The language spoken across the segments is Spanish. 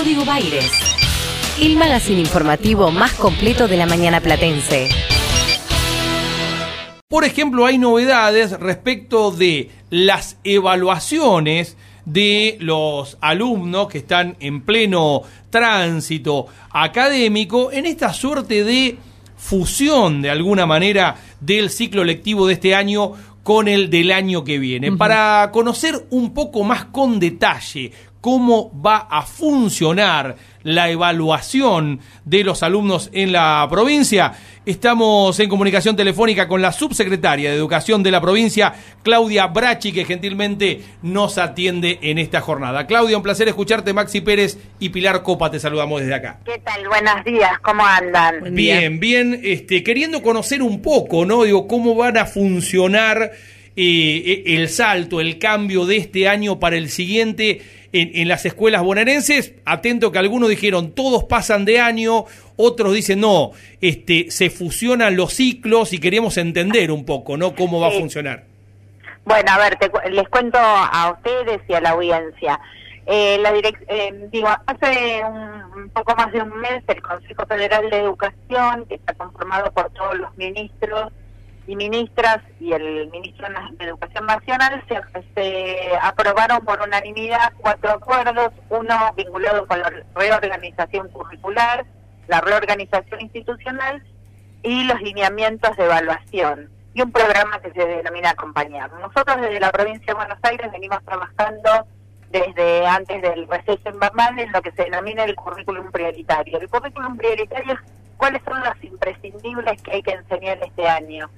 Código Baires. El magazine informativo más completo de la mañana platense. Por ejemplo, hay novedades respecto de las evaluaciones de los alumnos que están en pleno tránsito académico en esta suerte de fusión de alguna manera del ciclo lectivo de este año con el del año que viene. Para conocer un poco más con detalle cómo va a funcionar la evaluación de los alumnos en la provincia. Estamos en comunicación telefónica con la subsecretaria de Educación de la provincia, Claudia Brachi, que gentilmente nos atiende en esta jornada. Claudia, un placer escucharte. Maxi Pérez y Pilar Copa, te saludamos desde acá. ¿Qué tal? Buenos días, ¿cómo andan? Bien, bien, este, queriendo conocer un poco, ¿no? Digo, cómo van a funcionar eh, el salto, el cambio de este año para el siguiente en, las escuelas bonaerenses. Atento que algunos dijeron todos pasan de año, otros dicen no, este, se fusionan los ciclos y queremos entender un poco, ¿no? Cómo va a funcionar. Bueno, a ver, les cuento a ustedes y a la audiencia. Eh, la eh, digo, hace un, poco más de un mes el Consejo Federal de Educación, que está conformado por todos los ministros y ministras y el ministro de Educación Nacional se, aprobaron por unanimidad cuatro acuerdos, uno vinculado con la reorganización curricular, la reorganización institucional y los lineamientos de evaluación y un programa que se denomina acompañar. Nosotros desde la provincia de Buenos Aires venimos trabajando desde antes del receso invernal en lo que se denomina el currículum prioritario. El currículum prioritario es cuáles son los imprescindibles que hay que enseñar este año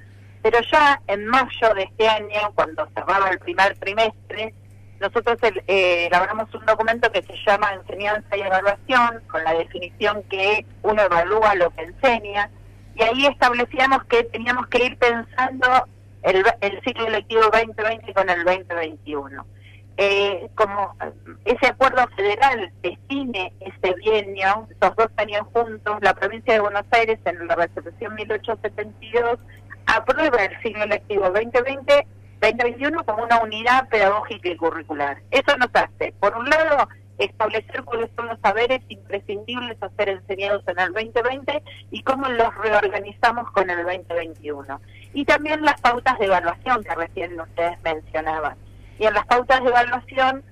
pero ya en mayo de este año, cuando cerraba el primer trimestre, nosotros eh, elaboramos un documento que se llama Enseñanza y Evaluación, con la definición que uno evalúa lo que enseña, y ahí establecíamos que teníamos que ir pensando el, ciclo lectivo 2020 con el 2021. Eh, como ese acuerdo federal define ese bienio, esos dos años juntos, la provincia de Buenos Aires en la resolución 1872 aprueba el ciclo lectivo 2020-2021 como una unidad pedagógica y curricular. Eso nos hace, por un lado, establecer cuáles son los saberes imprescindibles a ser enseñados en el 2020 y cómo los reorganizamos con el 2021. Y también las pautas de evaluación que recién ustedes mencionaban. Y en las pautas de evaluación,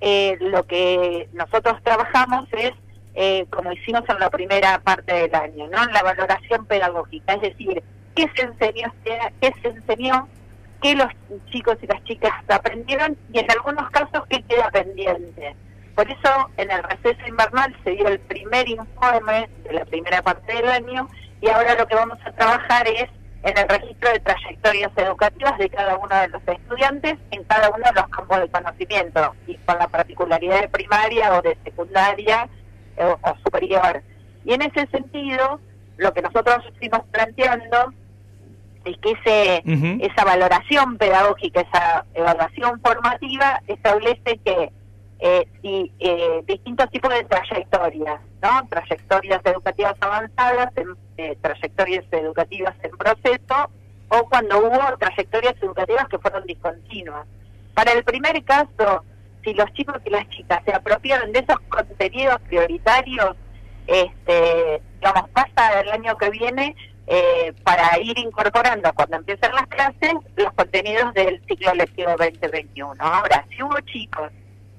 eh, lo que nosotros trabajamos es, eh, como hicimos en la primera parte del año, ¿no? la valoración pedagógica, es decir, qué se enseñó, qué se enseñó, qué los chicos y las chicas aprendieron y en algunos casos qué queda pendiente. Por eso en el receso invernal se dio el primer informe de la primera parte del año y ahora lo que vamos a trabajar es en el registro de trayectorias educativas de cada uno de los estudiantes en cada uno de los campos de conocimiento y con la particularidad de primaria o de secundaria o, o superior. Y en ese sentido, lo que nosotros fuimos planteando es que ese, esa valoración pedagógica, esa evaluación formativa establece que eh, si, eh, distintos tipos de trayectorias, ¿no? Trayectorias educativas avanzadas, eh, trayectorias educativas en proceso, o cuando hubo trayectorias educativas que fueron discontinuas. Para el primer caso, si los chicos y las chicas se apropiaron de esos contenidos prioritarios, este, digamos, pasa el año que viene eh, para ir incorporando cuando empiecen las clases los contenidos del ciclo lectivo 2021. Ahora, si hubo chicos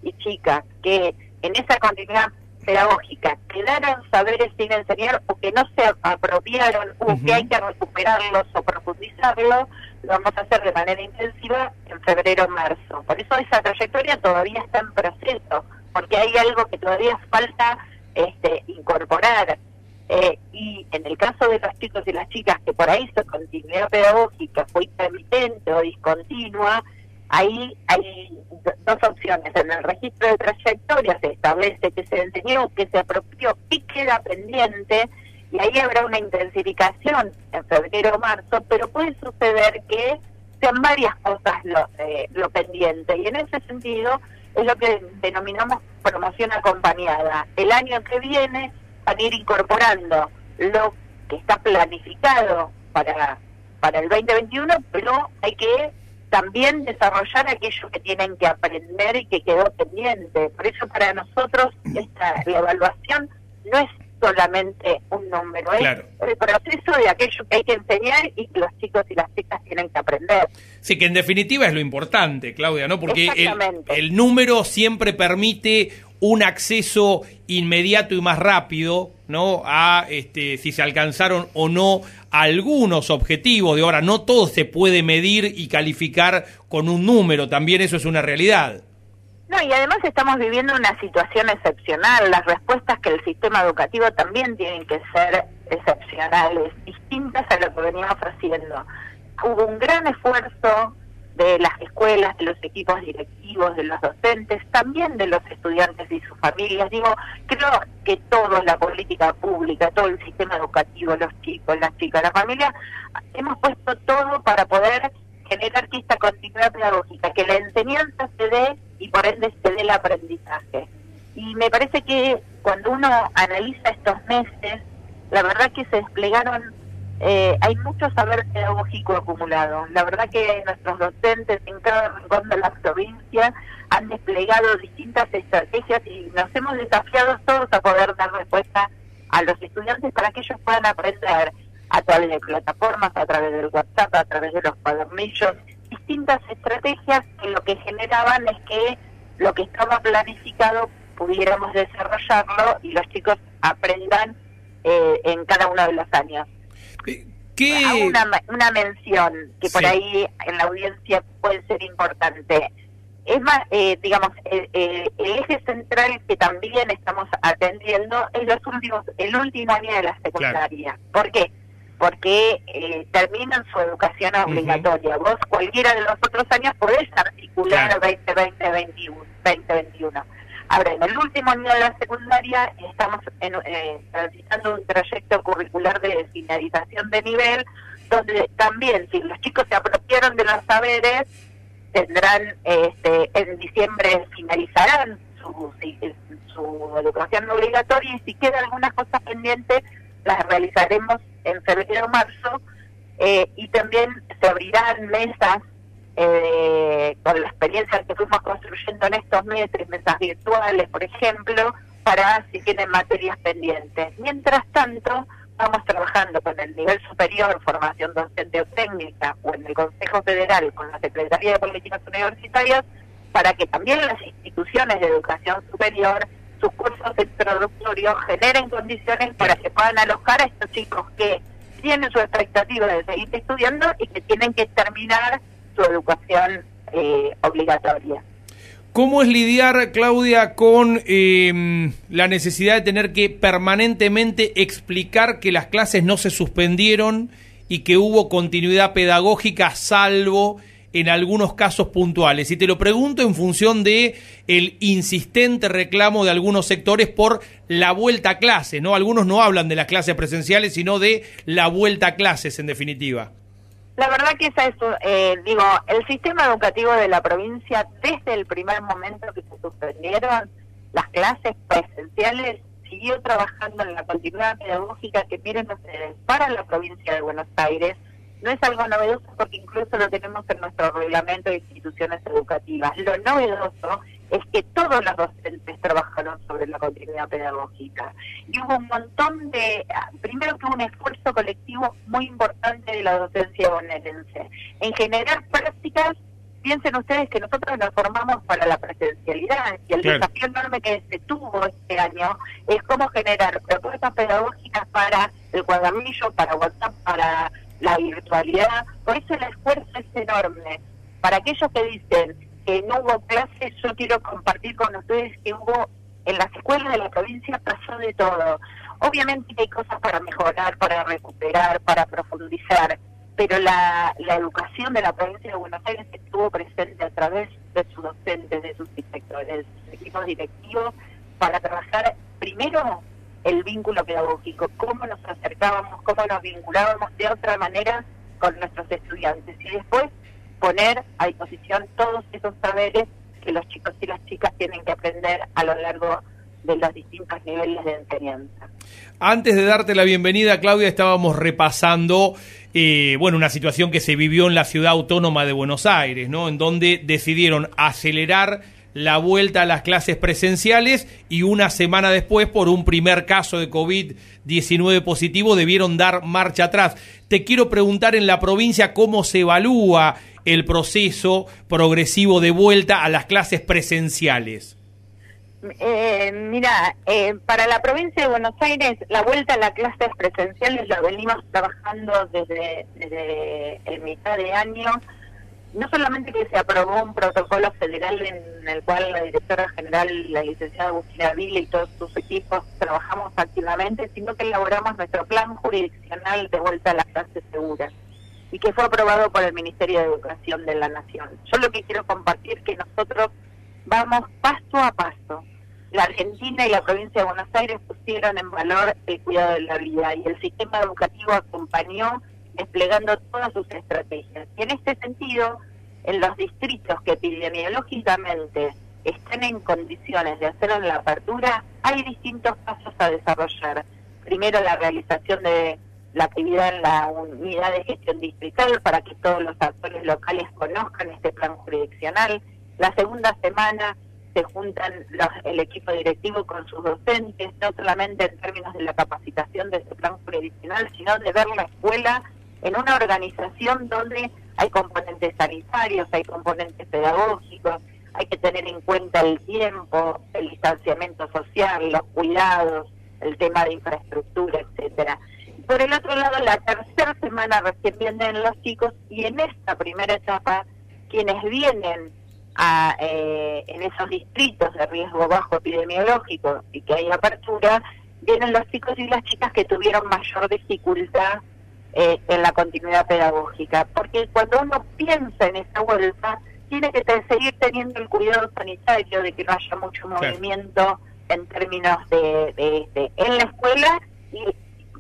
y chicas que en esa continuidad pedagógica quedaron saberes sin enseñar o que no se apropiaron o que hay que recuperarlos o profundizarlos, lo vamos a hacer de manera intensiva en febrero marzo. Por eso esa trayectoria todavía está en proceso, porque hay algo que todavía falta este, incorporar. Eh, y en el caso de los chicos y las chicas que por ahí su continuidad pedagógica fue intermitente o discontinua, ahí hay dos opciones. En el registro de trayectoria se establece que se enseñó, que se apropió y queda pendiente, y ahí habrá una intensificación en febrero o marzo, pero puede suceder que sean varias cosas lo, eh, lo pendiente. Y en ese sentido es lo que denominamos promoción acompañada. El año que viene a ir incorporando lo que está planificado para, para el 2021, pero hay que también desarrollar aquello que tienen que aprender y que quedó pendiente. Por eso para nosotros esta la evaluación no es solamente un número, es el proceso de aquello que hay que enseñar y que los chicos y las chicas tienen que aprender. Sí, que en definitiva es lo importante, Claudia, ¿no? Porque el, número siempre permite un acceso inmediato y más rápido, ¿no? A este, si se alcanzaron o no algunos objetivos de ahora. No todo se puede medir y calificar con un número, también eso es una realidad. No, y además estamos viviendo una situación excepcional. Las respuestas que el sistema educativo también tienen que ser excepcionales, distintas a lo que veníamos haciendo. Hubo un gran esfuerzo de las escuelas, de los equipos directivos, de los docentes, también de los estudiantes y sus familias. Digo, creo que todos, la política pública, todo el sistema educativo, los chicos, las chicas, la familia, hemos puesto todo para poder generar esta continuidad pedagógica, que la enseñanza se dé y por ende se dé el aprendizaje. Y me parece que cuando uno analiza estos meses, la verdad que se desplegaron, eh, hay mucho saber pedagógico acumulado. La verdad que nuestros docentes en cada rincón de la provincia han desplegado distintas estrategias y nos hemos desafiado todos a poder dar respuesta a los estudiantes para que ellos puedan aprender a través de plataformas, a través del WhatsApp, a través de los cuadernillos, distintas estrategias que lo que generaban es que lo que estaba planificado pudiéramos desarrollarlo y los chicos aprendan eh, en cada uno de los años. ¿Qué? Una, una mención que por ahí en la audiencia puede ser importante. Es más, eh, digamos, el, eje central que también estamos atendiendo es los últimos, el último año de la secundaria. ¿Por qué? porque eh, terminan su educación obligatoria. Vos cualquiera de los otros años podés articular el 2020 2021. Ahora, en el último año de la secundaria estamos en, eh, transitando un trayecto curricular de finalización de nivel, donde también, si los chicos se apropiaron de los saberes, tendrán, este, en diciembre finalizarán su, su educación obligatoria y si queda alguna cosa pendiente, las realizaremos en febrero o marzo eh, y también se abrirán mesas eh, con la experiencia que fuimos construyendo en estos meses, mesas virtuales, por ejemplo, para si tienen materias pendientes. Mientras tanto, vamos trabajando con el nivel superior, formación docente o técnica, o en el Consejo Federal, con la Secretaría de Políticas Universitarias, para que también las instituciones de educación superior sus cursos introductorios generen condiciones para que puedan alojar a estos chicos que tienen su expectativa de seguir estudiando y que tienen que terminar su educación eh, obligatoria. ¿Cómo es lidiar, Claudia, con em, la necesidad de tener que permanentemente explicar que las clases no se suspendieron y que hubo continuidad pedagógica salvo en algunos casos puntuales. Y te lo pregunto en función de el insistente reclamo de algunos sectores por la vuelta a clase, ¿no? Algunos no hablan de las clases presenciales, sino de la vuelta a clases, en definitiva. La verdad que esa es, eh, digo, el sistema educativo de la provincia, desde el primer momento que se suspendieron las clases presenciales, siguió trabajando en la continuidad pedagógica que miren ustedes para la provincia de Buenos Aires, no es algo novedoso porque incluso lo tenemos en nuestro reglamento de instituciones educativas. Lo novedoso que todos los docentes trabajaron sobre la continuidad pedagógica. Y hubo un montón de, primero que hubo un esfuerzo colectivo muy importante de la docencia bonaerense en generar prácticas piensen ustedes que nosotros nos formamos para la presencialidad y el desafío enorme que se tuvo este año es cómo generar propuestas pedagógicas para el cuadernillo, para WhatsApp, para la virtualidad, por eso el esfuerzo es enorme. Para aquellos que dicen que no hubo clases, yo quiero compartir con ustedes que hubo en las escuelas de la provincia pasó de todo. Obviamente hay cosas para mejorar, para recuperar, para profundizar, pero la, la educación de la provincia de Buenos Aires estuvo presente a través de sus docentes, de sus inspectores, de sus equipos directivos, para trabajar primero el vínculo pedagógico, cómo nos acercábamos, cómo nos vinculábamos de otra manera con nuestros estudiantes y después poner a disposición todos esos saberes que los chicos y las chicas tienen que aprender a lo largo de los distintos niveles de enseñanza. Antes de darte la bienvenida, Claudia, estábamos repasando eh, bueno, una situación que se vivió en la ciudad autónoma de Buenos Aires, ¿no? En donde decidieron acelerar la vuelta a las clases presenciales y una semana después, por un primer caso de COVID-19 positivo, debieron dar marcha atrás. Te quiero preguntar en la provincia cómo se evalúa el proceso progresivo de vuelta a las clases presenciales. Eh, mira, eh, para la provincia de Buenos Aires, la vuelta a las clases presenciales la venimos trabajando desde, el mitad de año no solamente que se aprobó un protocolo federal en el cual la directora general, la licenciada Agustina Vila y todos sus equipos trabajamos activamente, sino que elaboramos nuestro plan jurisdiccional de vuelta a las clases seguras y que fue aprobado por el Ministerio de Educación de la Nación. Yo lo que quiero compartir es que nosotros vamos paso a paso. La Argentina y la provincia de Buenos Aires pusieron en valor el cuidado de la vida y el sistema educativo acompañó desplegando todas sus estrategias. Y en este sentido, en los distritos que epidemiológicamente estén en condiciones de hacer la apertura, hay distintos pasos a desarrollar. Primero, la realización de la actividad en la unidad de gestión distrital para que todos los actores locales conozcan este plan jurisdiccional. La segunda semana se juntan el equipo directivo con sus docentes, no solamente en términos de la capacitación de este plan jurisdiccional, sino de ver la escuela en una organización donde hay componentes sanitarios, hay componentes pedagógicos, hay que tener en cuenta el tiempo, el distanciamiento social, los cuidados, el tema de infraestructura, etcétera. Por el otro lado, la tercera semana recién vienen los chicos y en esta primera etapa, quienes vienen a, eh, en esos distritos de riesgo bajo epidemiológico y que hay apertura, vienen los chicos y las chicas que tuvieron mayor dificultad eh, en la continuidad pedagógica, porque cuando uno piensa en esa vuelta, tiene que seguir teniendo el cuidado sanitario de que no haya mucho movimiento en términos de, de, en la escuela y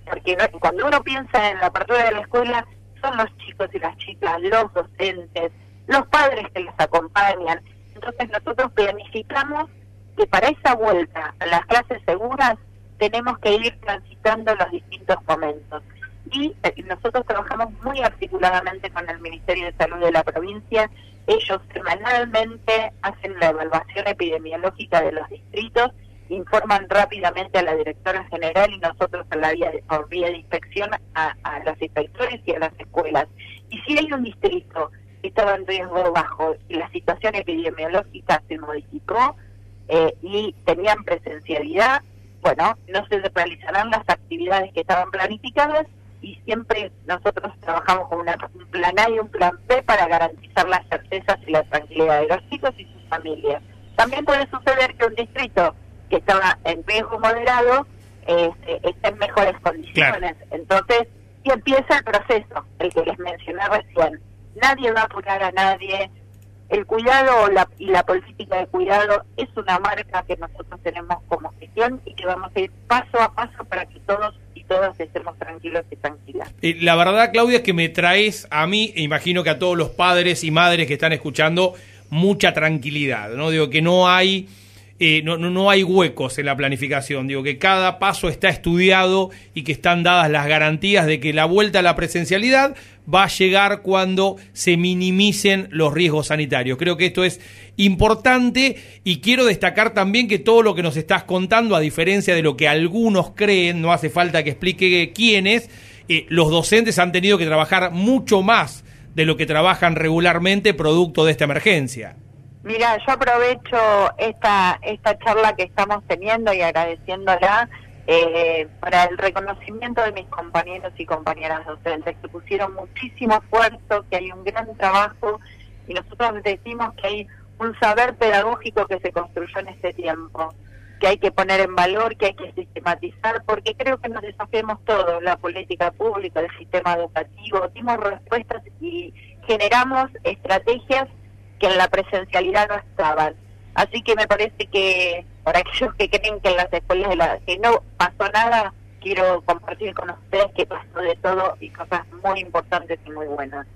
porque cuando uno piensa en la apertura de la escuela son los chicos y las chicas, los docentes, los padres que les acompañan. Entonces nosotros planificamos que para esa vuelta a las clases seguras tenemos que ir transitando los distintos momentos y eh, nosotros trabajamos muy articuladamente con el Ministerio de Salud de la provincia. Ellos semanalmente hacen la evaluación epidemiológica de los distritos, informan rápidamente a la directora general y nosotros a la vía de, por vía de inspección a, los inspectores y a las escuelas. Y si hay un distrito que estaba en riesgo bajo y la situación epidemiológica se modificó eh, y tenían presencialidad, bueno, no se realizarán las actividades que estaban planificadas y siempre nosotros trabajamos con un plan A y un plan B para garantizar las certezas y la tranquilidad de los chicos y sus familias. También puede suceder que un distrito que estaba en riesgo moderado este, esté en mejores condiciones. Entonces, y empieza el proceso, el que les mencioné recién. Nadie va a apurar a nadie. El cuidado la, y la política de cuidado es una marca que nosotros tenemos como gestión y que vamos a ir paso a paso para que todos todos estemos tranquilos y tranquilas. la verdad, Claudia, es que me traes a mí, e imagino que a todos los padres y madres que están escuchando, mucha tranquilidad, ¿no? Digo que no hay eh, no, no, hay huecos en la planificación. Digo que cada paso está estudiado y que están dadas las garantías de que la vuelta a la presencialidad va a llegar cuando se minimicen los riesgos sanitarios. Creo que esto es importante y quiero destacar también que todo lo que nos estás contando, a diferencia de lo que algunos creen, no hace falta que explique quiénes, eh, los docentes han tenido que trabajar mucho más de lo que trabajan regularmente producto de esta emergencia. Mira, yo aprovecho esta, esta charla que estamos teniendo y agradeciéndola eh, para el reconocimiento de mis compañeros y compañeras docentes que pusieron muchísimo esfuerzo, que hay un gran trabajo y nosotros decimos que hay un saber pedagógico que se construyó en este tiempo, que hay que poner en valor, que hay que sistematizar, porque creo que nos desafiamos todos, la política pública, el sistema educativo, dimos respuestas y generamos estrategias que en la presencialidad no estaban. Así que me parece que para aquellos que creen que en las escuelas de la, que no pasó nada, quiero compartir con ustedes que pasó de todo y cosas muy importantes y muy buenas.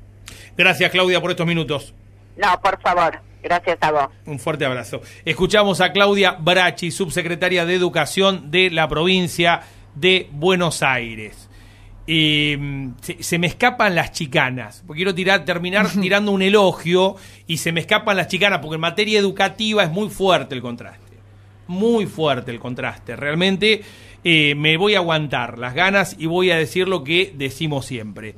Gracias Claudia por estos minutos. No, por favor. Gracias a vos. Un fuerte abrazo. Escuchamos a Claudia Brachi, subsecretaria de Educación de la provincia de Buenos Aires. Eh, se, se me escapan las chicanas. Porque quiero tirar, terminar tirando un elogio y se me escapan las chicanas, porque en materia educativa es muy fuerte el contraste. Muy fuerte el contraste. Realmente eh, me voy a aguantar las ganas y voy a decir lo que decimos siempre.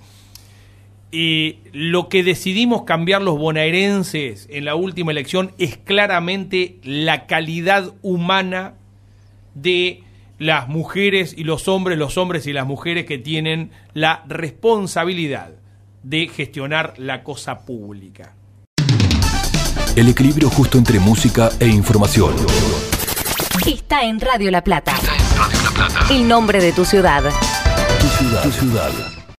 Eh, lo que decidimos cambiar los bonaerenses en la última elección es claramente la calidad humana de las mujeres y los hombres, los hombres y las mujeres que tienen la responsabilidad de gestionar la cosa pública. El equilibrio justo entre música e información. Está en Radio La Plata. El nombre de tu ciudad. Tu ciudad. Tu ciudad.